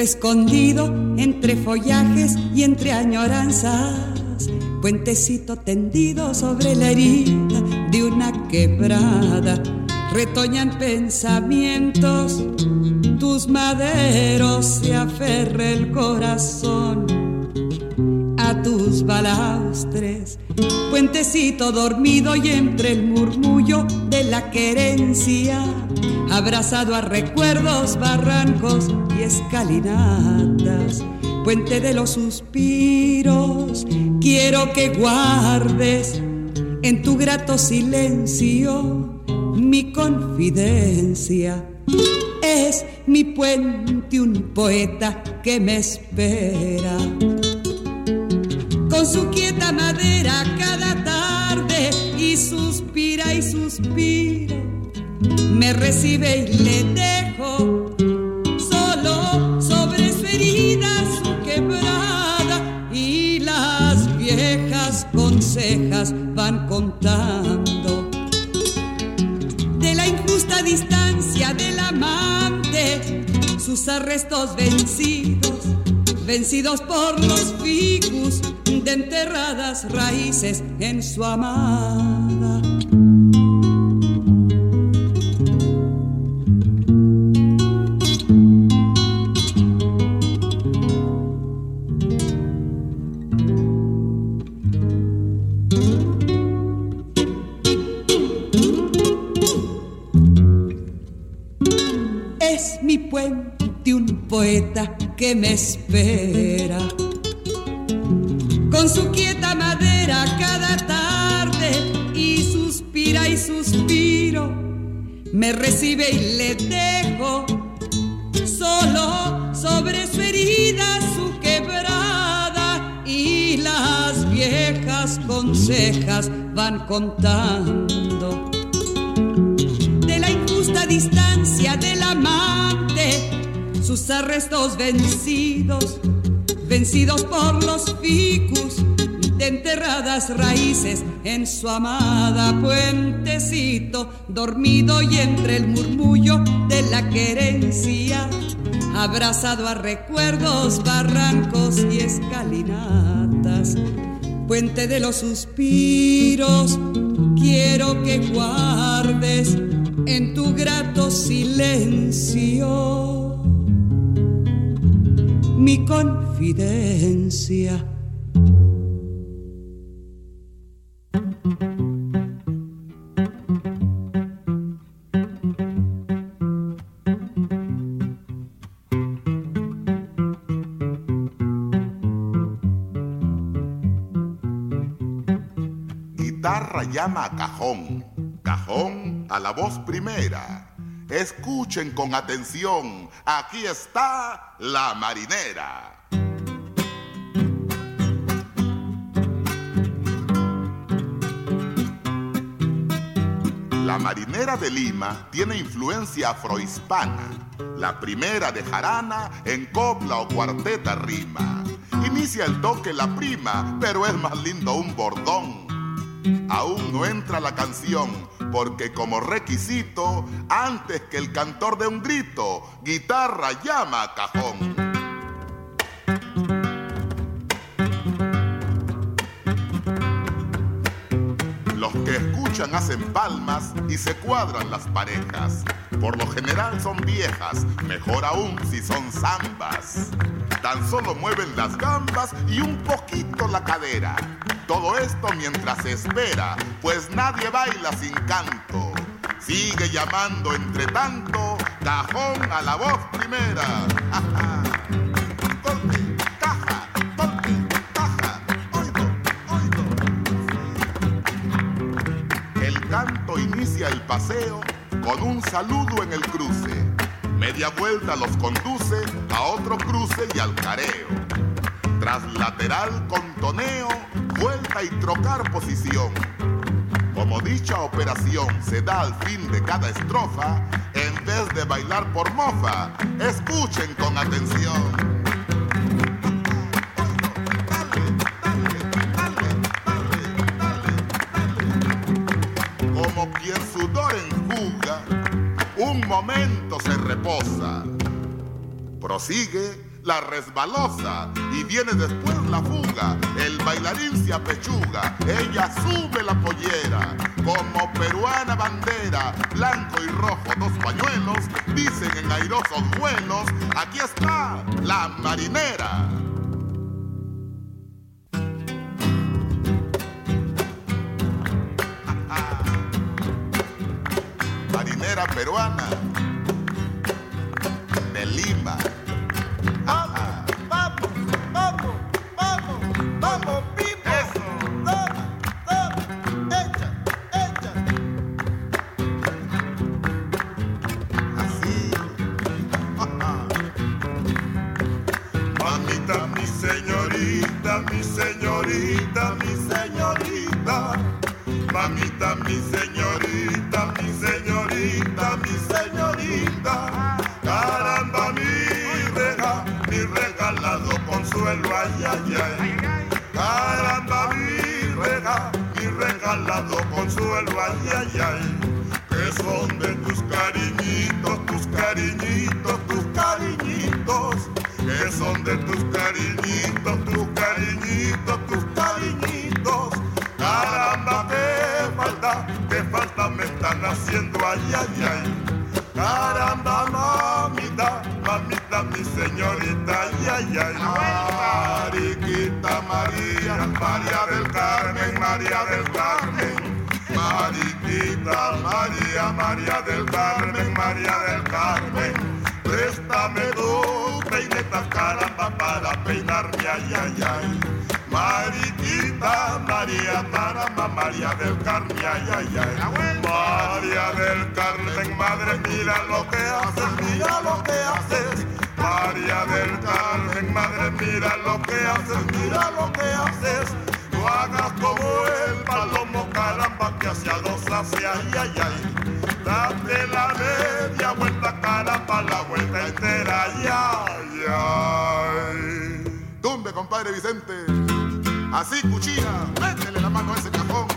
Escondido entre follajes y entre añoranzas. Puentecito tendido sobre la herida de una quebrada. Retoñan pensamientos, tus maderos se aferra el corazón a tus balaustres. Puentecito dormido y entre el murmullo de la querencia abrazado a recuerdos, barrancos y escalinatas, puente de los suspiros, quiero que guardes en tu grato silencio mi confidencia. Es mi puente un poeta que me espera. Con su quieta madera cada tarde y suspira y suspira me recibe y le dejo viejas consejas van contando de la injusta distancia del amante sus arrestos vencidos vencidos por los ficus de enterradas raíces en su amada que me espera. Con su quieta madera cada tarde y suspira y suspiro, me recibe y le dejo solo sobre su herida su quebrada y las viejas consejas van contando arrestos vencidos, vencidos por los ficus de enterradas raíces en su amada puentecito, dormido y entre el murmullo de la querencia, abrazado a recuerdos, barrancos y escalinatas. Puente de los suspiros, quiero que guardes en tu grato silencio mi confidencia. Guitarra llama a cajón, cajón a la voz primera Escuchen con atención, aquí está la marinera. La marinera de Lima tiene influencia afrohispana. La primera de jarana en copla o cuarteta rima. Inicia el toque la prima, pero es más lindo un bordón. Aún no entra la canción, porque como requisito, antes que el cantor de un grito, guitarra llama a cajón. Los que escuchan hacen palmas y se cuadran las parejas. Por lo general son viejas, mejor aún si son zambas. Tan solo mueven las gambas y un poquito la cadera todo esto mientras espera, pues nadie baila sin canto. Sigue llamando entre tanto, cajón a la voz primera. El canto inicia el paseo con un saludo en el cruce. Media vuelta los conduce a otro cruce y al careo. Tras lateral con toneo, vuelta y trocar posición. Como dicha operación se da al fin de cada estrofa, en vez de bailar por mofa, escuchen con atención. Como quien sudor enjuga, un momento se reposa Prosigue la resbalosa y viene después la fuga. El bailarín se apechuga, ella sube la pollera. Como peruana bandera, blanco y rojo dos pañuelos, dicen en airosos vuelos, aquí está la marinera. marinera peruana de Lima. Ay, ay, ay. Mariquita María Marama, María del Carmen, ay, ay, ay. María del Carmen, madre, mira lo que haces, mira lo que haces. María del Carmen, madre, mira lo que haces, mira lo que haces. No hagas como el palomo, caramba, que hacia dos hacia, ay, ay, ay. Date la media vuelta, caramba, la vuelta entera, ay, ay, ay. Compadre Vicente. Así, cuchilla, métele la mano a ese cajón.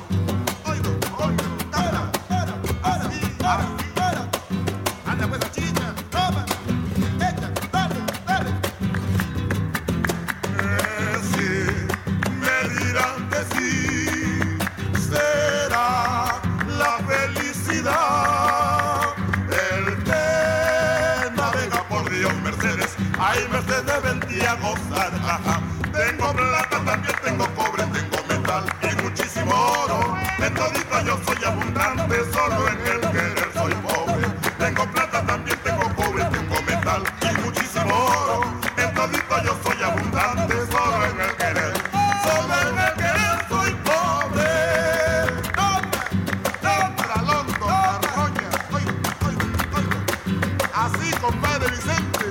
Compadre Vicente.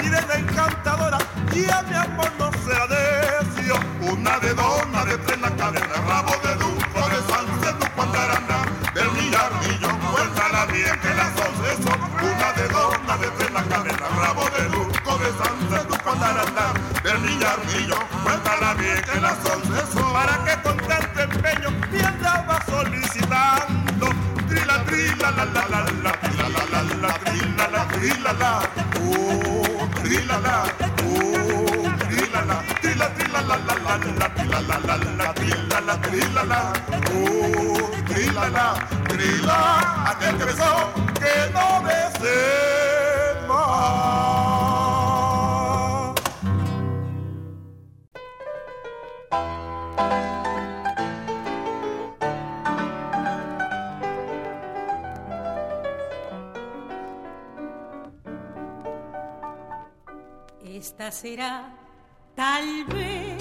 sirena encantadora y a mi amor no sea decio. Una de dona de tres la cadena, rabo de duco de Sánchez, tu pandarana, del millardillo, cuéntala bien que las once son. Una de dona de tres la cadena, rabo de duco de Sánchez, tu pandarana, del millardillo, cuéntala bien que las son. Para que con tanto empeño me andaba solicitando, trila, trila, la, la, la, la, la, la, la, trila, la, trila, la, oh, trila, la, oh, trila, la, trila, trila, la, la, la, la, trila, la, la, la, trila, la, trila, la, oh, trila, la, trila, aquel que besó, Será tal vez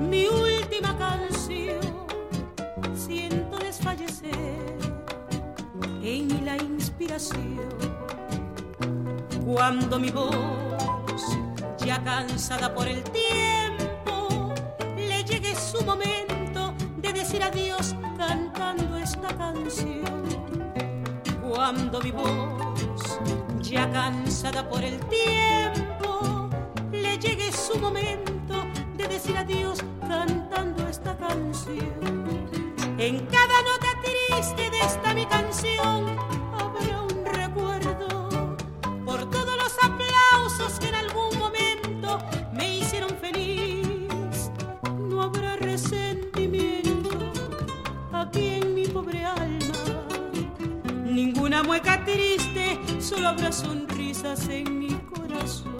mi última canción. Siento desfallecer en la inspiración. Cuando mi voz, ya cansada por el tiempo, le llegue su momento de decir adiós cantando esta canción. Cuando mi voz, ya cansada por el tiempo, llegue su momento de decir adiós cantando esta canción. En cada nota triste de esta mi canción habrá un recuerdo por todos los aplausos que en algún momento me hicieron feliz. No habrá resentimiento aquí en mi pobre alma, ninguna mueca triste, solo habrá sonrisas en mi corazón.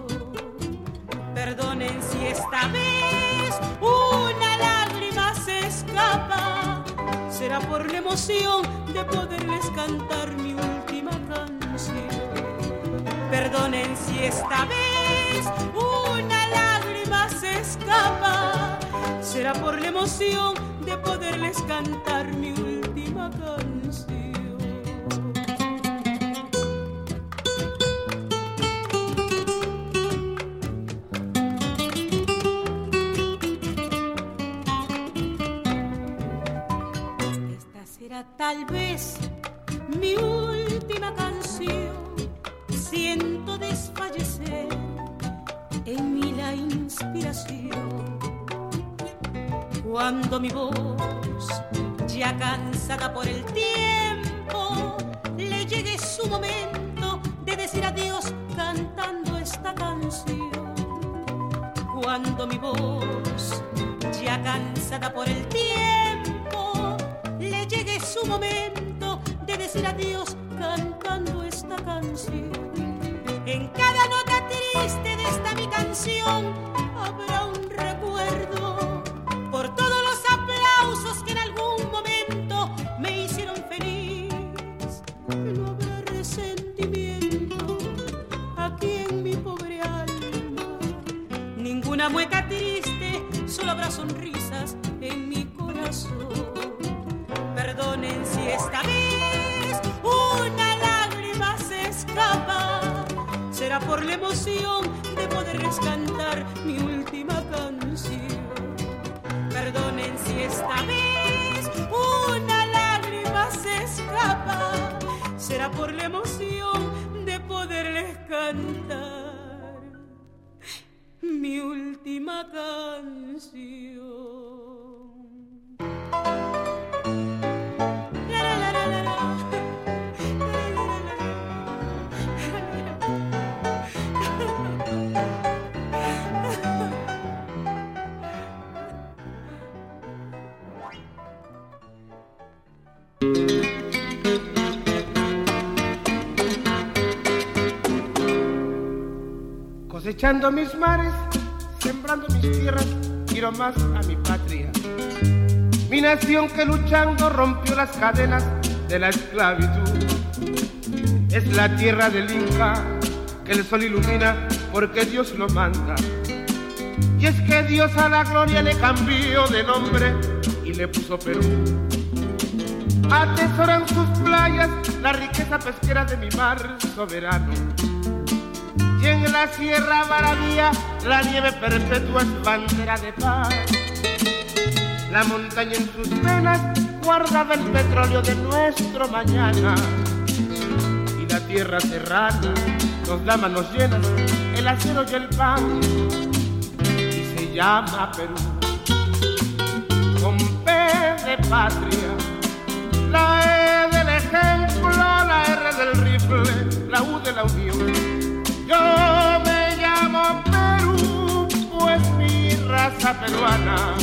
Perdonen si esta vez una lágrima se escapa, será por la emoción de poderles cantar mi última canción. Perdonen si esta vez una lágrima se escapa, será por la emoción de poderles cantar mi última tal vez mi última canción. Siento desfallecer en mí la inspiración. Cuando mi voz, ya cansada por el tiempo, le llegue su momento de decir adiós cantando esta canción. Cuando mi voz, ya cansada por el tiempo, su momento de decir adiós cantando esta canción. En cada nota triste de esta mi canción habrá un recuerdo por todos los aplausos que en algún momento me hicieron feliz. No habrá resentimiento aquí en mi pobre alma, ninguna mueca triste, solo habrá sonrisas por la emoción de poderles cantar mi última canción. Perdonen si esta vez una lágrima se escapa. Será por la emoción de poderles cantar mi última canción. Cosechando mis mares, sembrando mis tierras, quiero más a mi patria. Mi nación que luchando rompió las cadenas de la esclavitud. Es la tierra del Inca que el sol ilumina porque Dios lo manda. Y es que Dios a la gloria le cambió de nombre y le puso Perú. Atesoran sus playas la riqueza pesquera de mi mar soberano. Y en la Sierra Maravilla la nieve perpetua es bandera de paz. La montaña en sus venas guardaba el petróleo de nuestro mañana. Y la tierra serrana nos da manos llenas el acero y el pan. Y se llama Perú. Con P de patria la E del ejemplo, la R del rifle, la U de la unión. Yo me llamo Perú, pues mi raza peruana,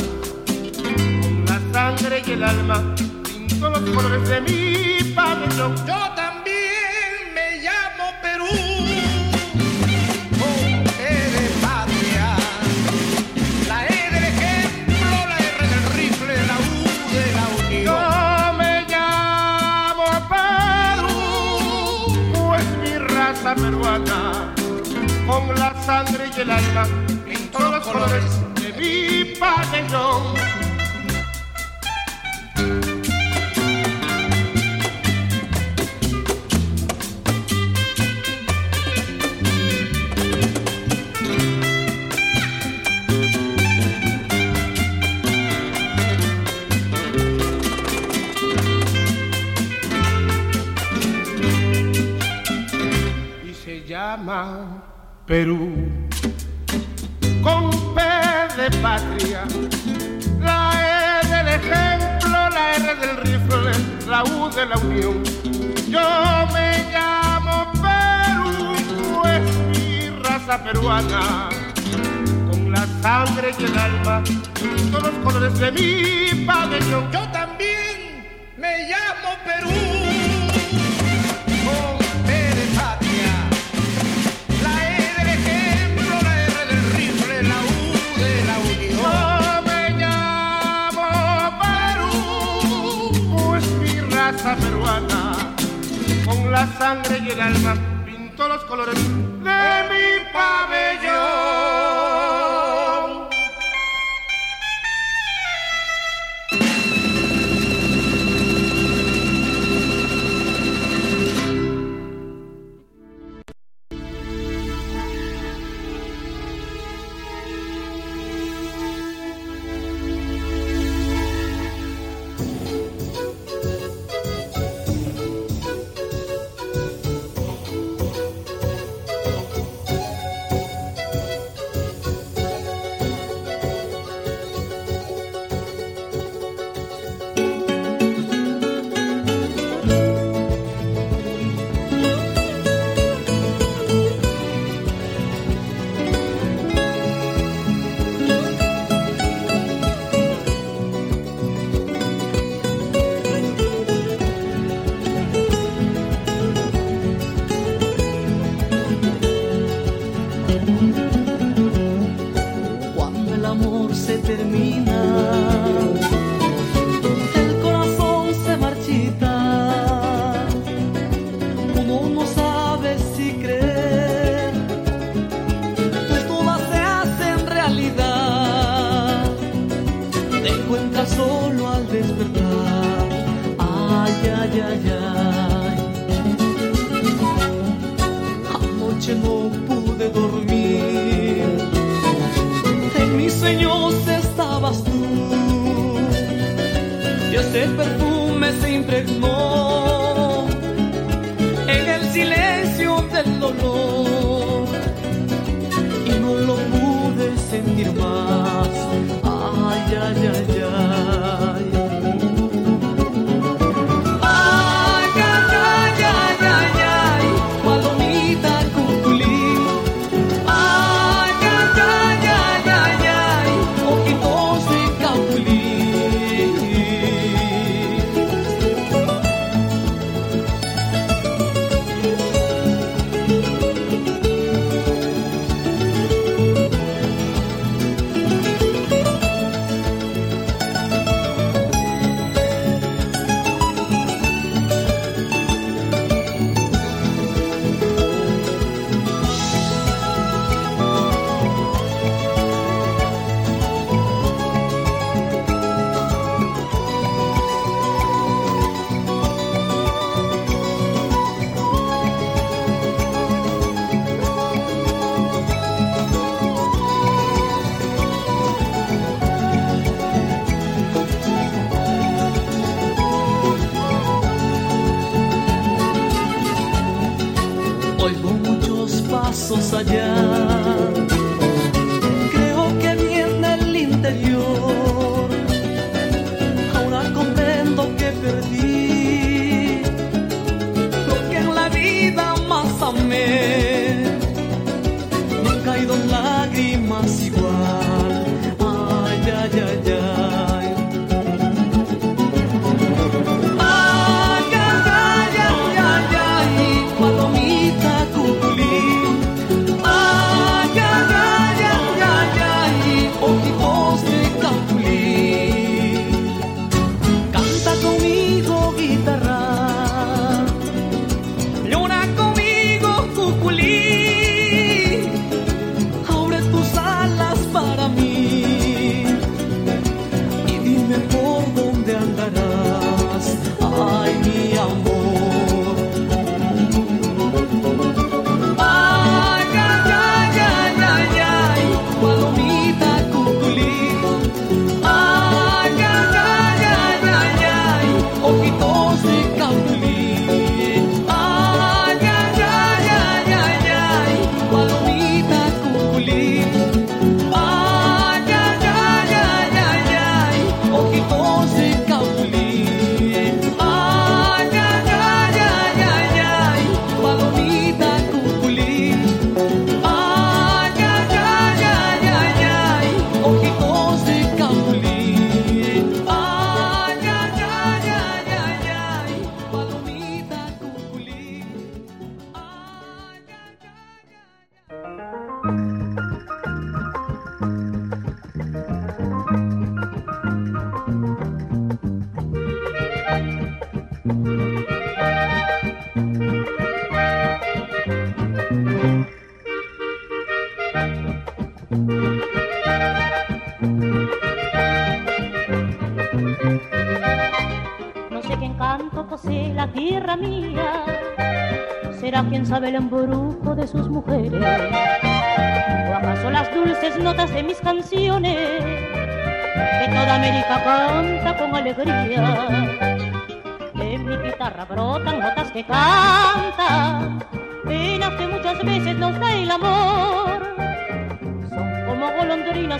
con la sangre y el alma, pinto los colores de mi pabellón. Yo también me llamo Perú. peruana, con la sangre y el alma, todos los colores de mi pabellón. Perú. Con P de patria, la E del ejemplo, la R del rifle, la U de la unión. Yo me llamo Perú, pues mi raza peruana. Con la sangre y el alma, todos los colores de mi pabellón. Yo también me llamo Perú. Raza peruana, con la sangre y el alma pintó los colores de mi pabellón. de perfume se impregnó en el silencio del dolor y no lo pude sentir más. Ay, ay, ay. ay. saja.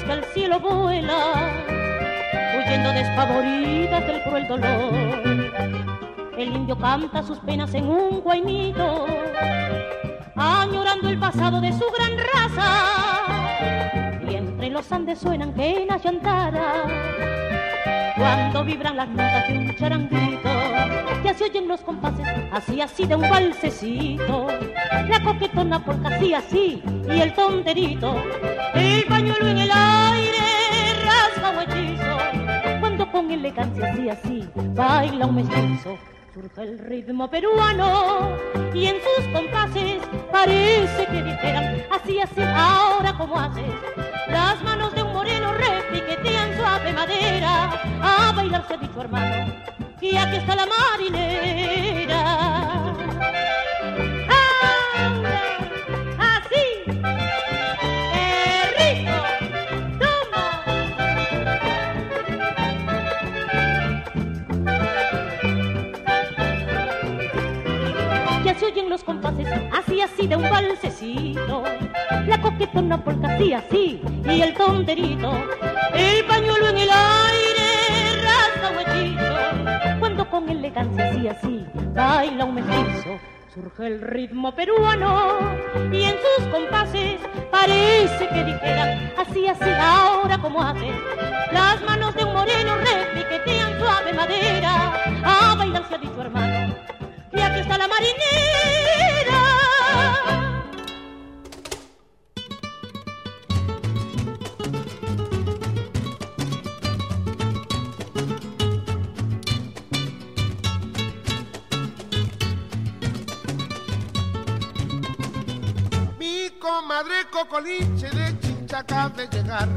Que al cielo vuelan huyendo despavoridas del cruel dolor. El indio canta sus penas en un guainito, añorando el pasado de su gran raza. Y entre los Andes suenan quenas llantadas, cuando vibran las notas de un charanguito, ya se oyen los compases, así así de un balsecito, la coquetona porque así así, y el tonterito, el pañuelo en el aire, rasga un hechizo con elegancia así así baila un mestizo. Surge el ritmo peruano y en sus compases parece que dijeran así así ahora como haces. Las manos de un suave madera a bailar se ha dicho hermano. Y aquí está la marinera. oyen los compases, así así de un balsecito. La coquetona polka así así y el tonterito. El pañuelo en el aire un hechizo. Cuando con elegancia así así baila un mestizo. Surge el ritmo peruano y en sus compases parece que dijeran así así ahora como hacen las manos de un moreno repiquetean suave madera a bailar se ha dicho hermano y aquí está la marinera. Cocoliche de Chincha de llegar.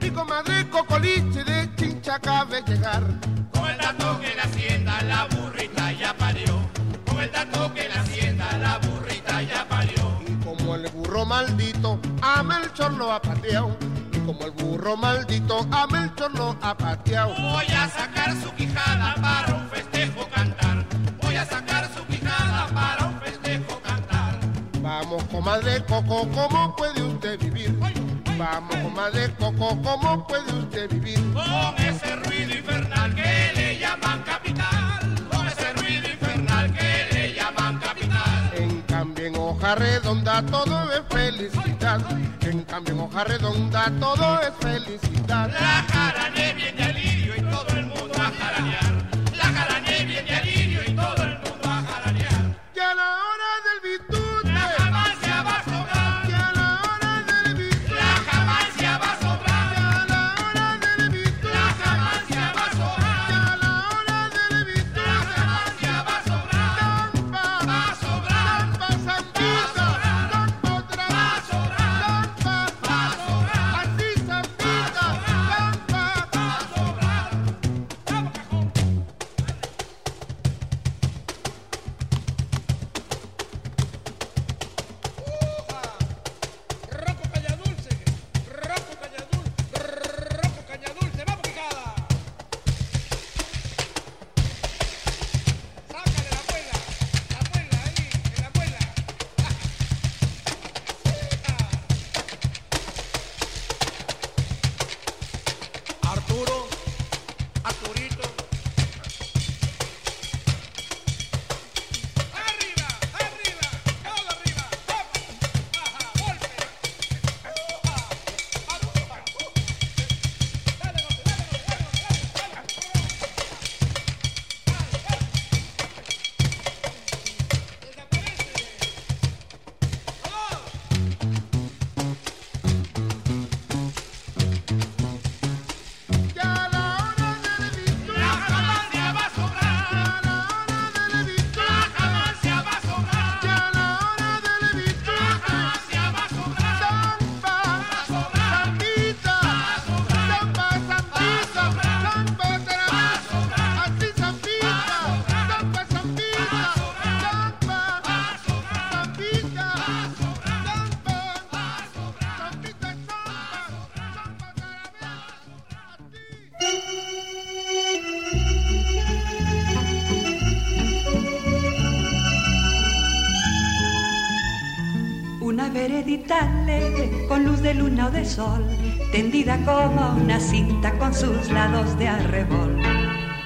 Mi comadre Cocoliche de Chincha de llegar. Con el dato que la hacienda la burrita ya parió el dato que la hacienda la burrita ya parió. Y como el burro maldito a Melchor lo ha pateado. Y como el burro maldito a Melchor lo ha pateado. Voy a sacar su quijada para un festejo Vamos, comadre Coco, ¿cómo puede usted vivir? Vamos, comadre Coco, ¿cómo puede usted vivir? Con ese ruido infernal que le llaman capital. hoja redonda todo es felicidad. En cambio en hoja redonda todo es felicidad. La jarané viene al sol, tendida como una cinta con sus lados de arrebol.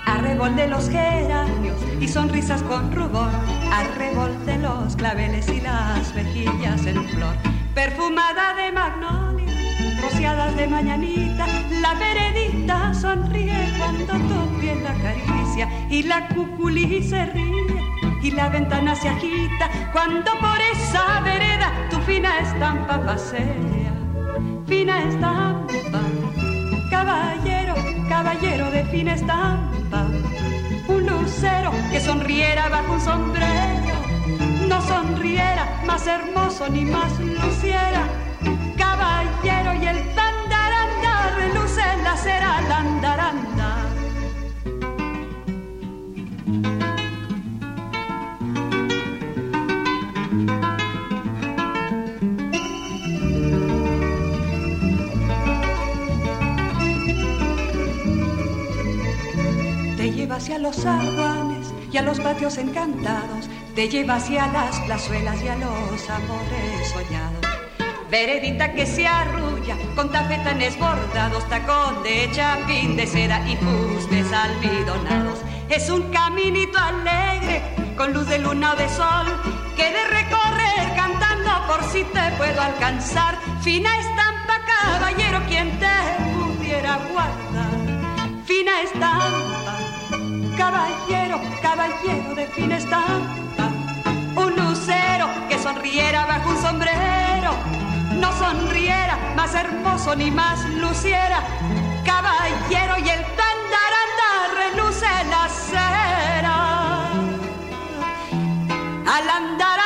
Arrebol de los geranios y sonrisas con rubor, arrebol de los claveles y las mejillas en flor, perfumada de magnolia, rociadas de mañanita, la veredita sonríe cuando tu piel la acaricia y la cuculí se ríe y la ventana se agita cuando por esa vereda tu fina estampa pasea. Fina estampa, caballero, caballero de fina estampa, un lucero que sonriera bajo un sombrero, no sonriera más hermoso ni más luciera, aguanes y a los patios encantados, te lleva hacia las plazuelas y a los amores soñados. Veredita que se arrulla con tafetanes bordados, tacón de chapín de seda y fustes almidonados. Es un caminito alegre con luz de luna o de sol que de recorrer cantando por si te puedo alcanzar. Fina estampa, caballero, quien te pudiera guardar. Fina estampa caballero, caballero de fina un lucero que sonriera bajo un sombrero, no sonriera más hermoso ni más luciera, caballero y el tandaranda reluce la cera. Al andar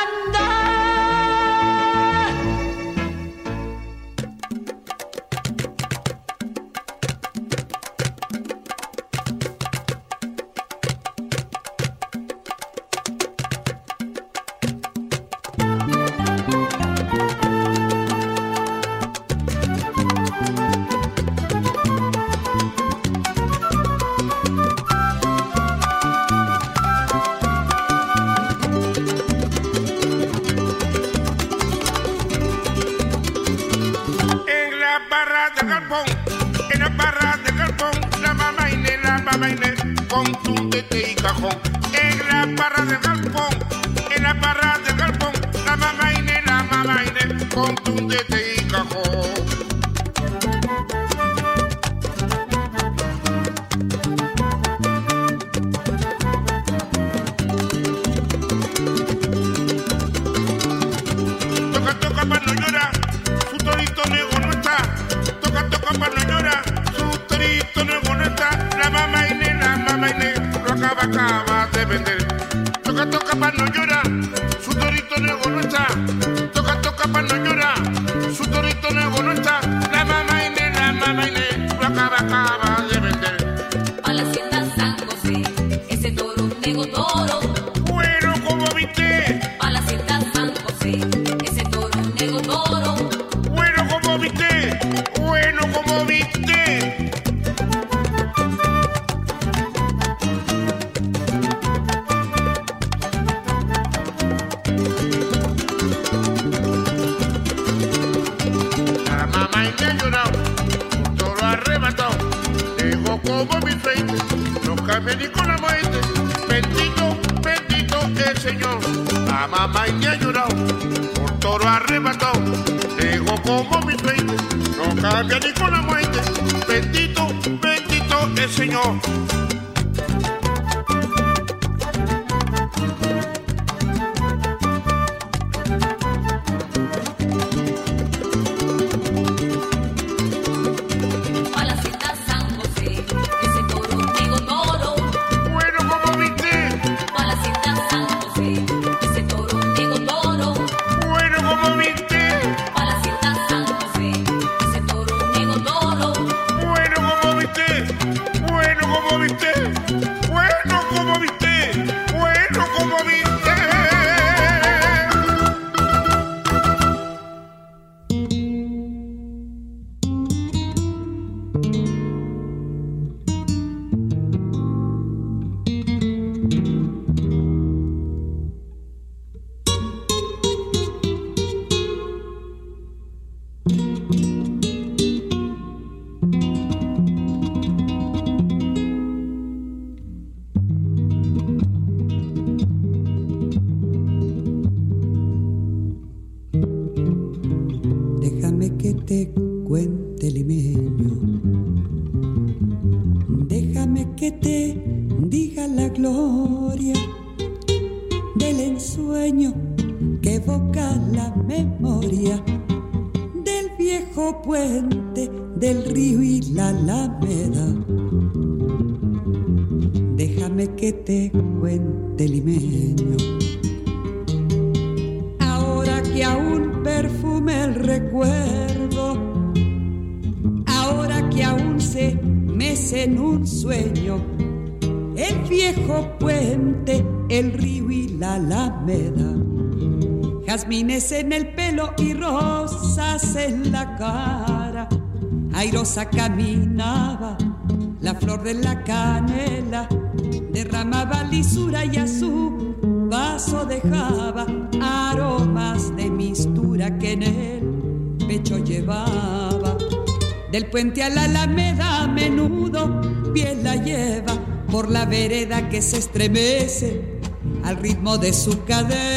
Bueno, como viste. Caminaba, la flor de la canela derramaba lisura y a su vaso dejaba aromas de mistura que en el pecho llevaba. Del puente a la alameda a menudo piel la lleva por la vereda que se estremece al ritmo de su cadera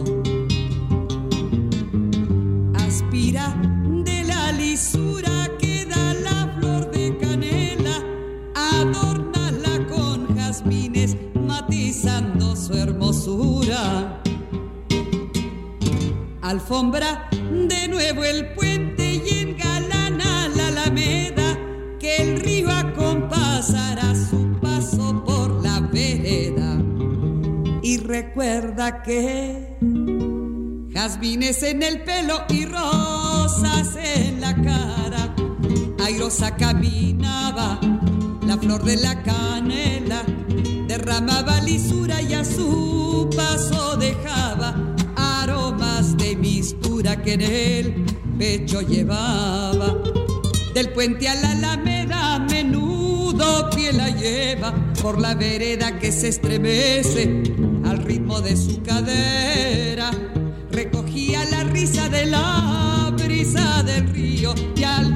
Alfombra de nuevo el puente y engalana la alameda, que el río acompasará su paso por la vereda. Y recuerda que jazmines en el pelo y rosas en la cara. Airosa caminaba, la flor de la canela derramaba lisura y a su paso dejaba que en el pecho llevaba. Del puente a la alameda menudo pie la lleva por la vereda que se estremece al ritmo de su cadera recogía la risa de la brisa del río y al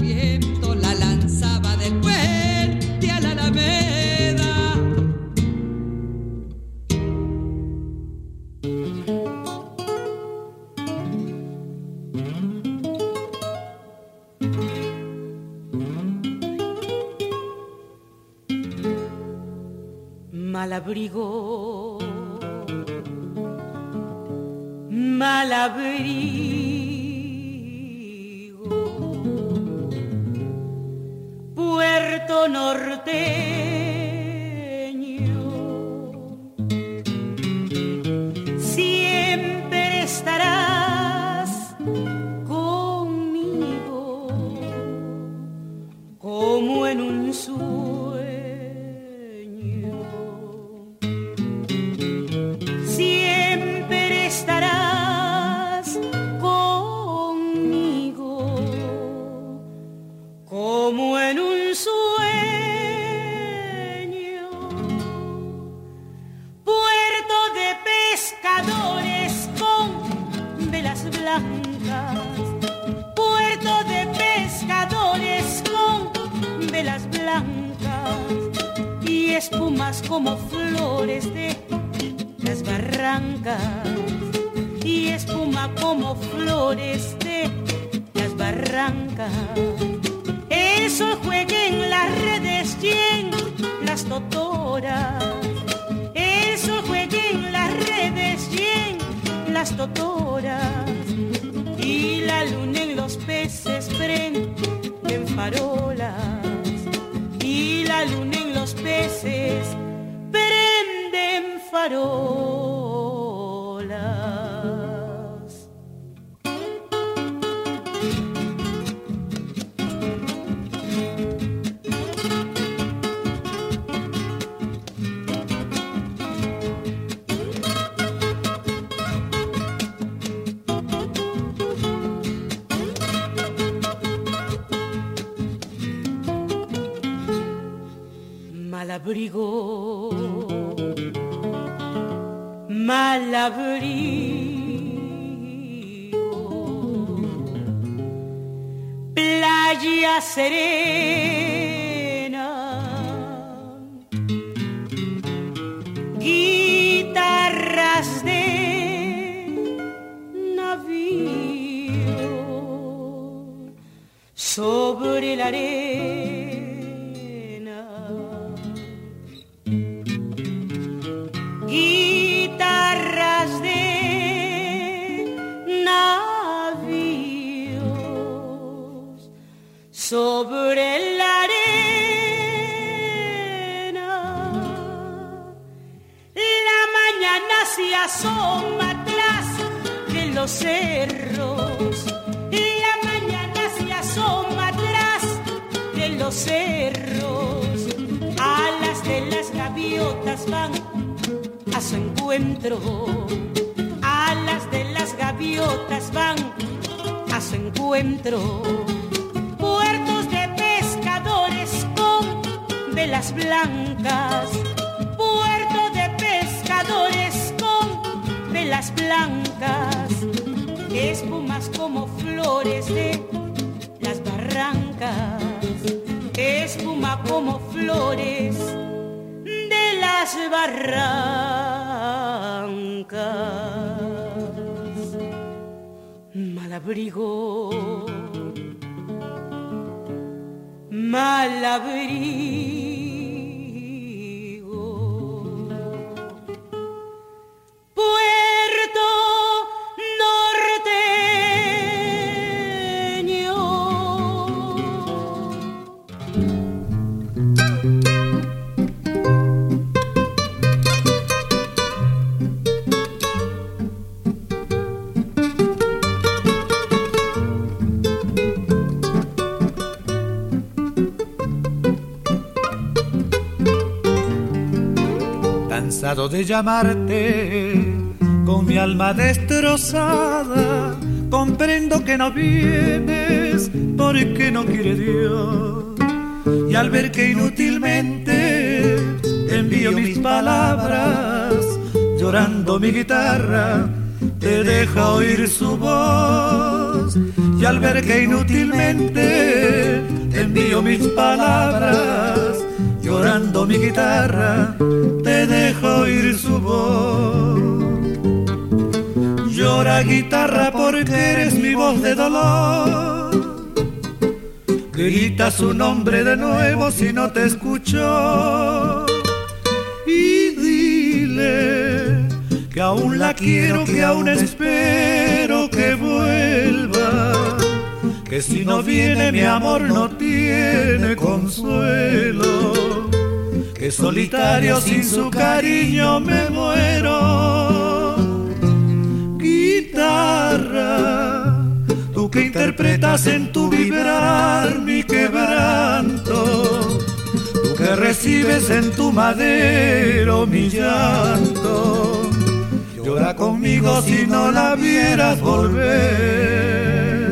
espumas como flores de las barrancas y espuma como flores de las barrancas. El sol juega en las redes y en las totoras. El sol juega en las redes y las totoras. Y la luna en los peces prende farolas. Y la luna en los peces prenden farolas. Malabrigo malabrigo, playa serena, guitarras de navío. Sobre la arena. Los cerros. La mañana se asoma atrás de los cerros. Alas de las gaviotas van a su encuentro. Alas de las gaviotas van a su encuentro. Puertos de pescadores con velas blancas. Puerto de pescadores con velas blancas. Espumas como flores de las barrancas. Espuma como flores de las barrancas. Malabrigo, malabrigo. De llamarte con mi alma destrozada, comprendo que no vienes porque no quiere Dios. Y al ver que inútilmente te envío mis palabras, llorando mi guitarra, te deja oír su voz. Y al ver que inútilmente te envío mis palabras, llorando mi guitarra, te dejo su voz. Llora guitarra porque eres mi voz de dolor. Grita su nombre de nuevo si no te escucho. Y dile que aún la quiero, que aún espero que vuelva. Que si no viene mi amor no tiene consuelo. Solitario sin su cariño me muero. Guitarra, tú que interpretas en tu vibrar mi quebranto. Tú que recibes en tu madero mi llanto. Llora conmigo si no la vieras volver.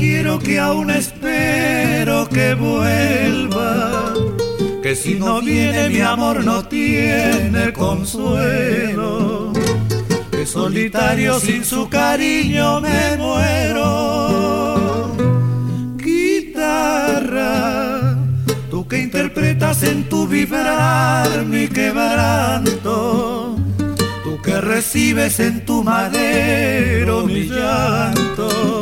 Quiero, que aún espero que vuelva. Que si no viene mi amor no tiene consuelo. Que solitario sin su cariño me muero. Guitarra, tú que interpretas en tu vibrar mi quebranto tú que recibes en tu madero mi llanto,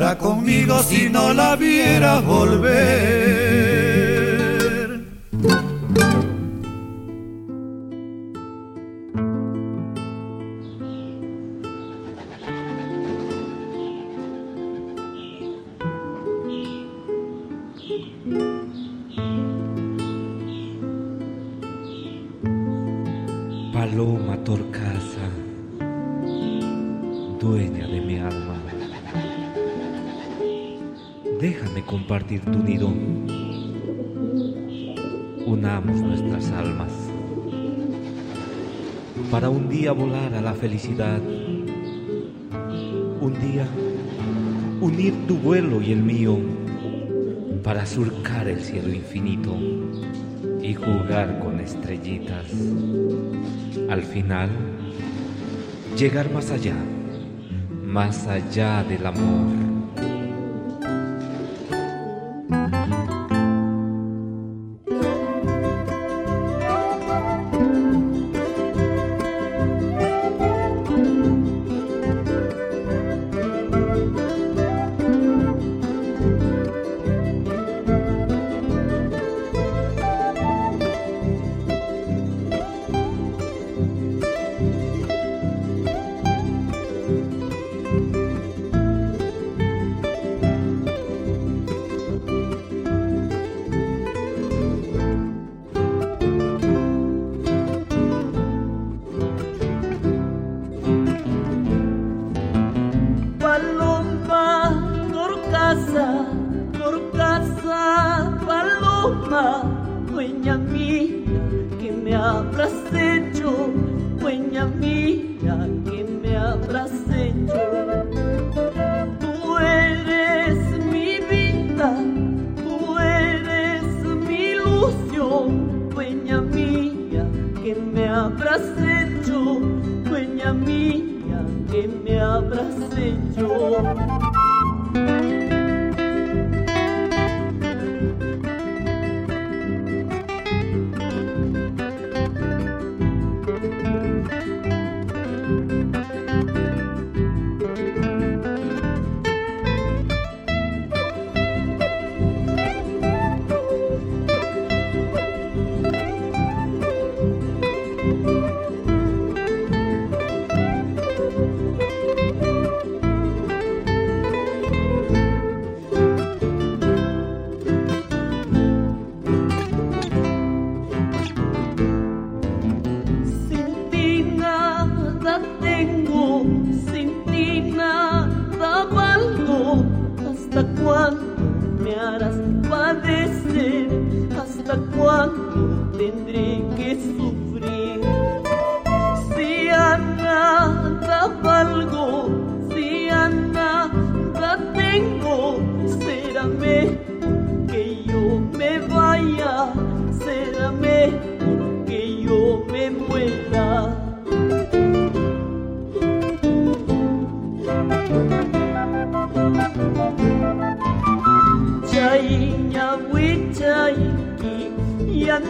llora conmigo si no la vieras volver. Compartir tu nido. Unamos nuestras almas para un día volar a la felicidad. Un día unir tu vuelo y el mío para surcar el cielo infinito y jugar con estrellitas. Al final, llegar más allá, más allá del amor. Nanya witay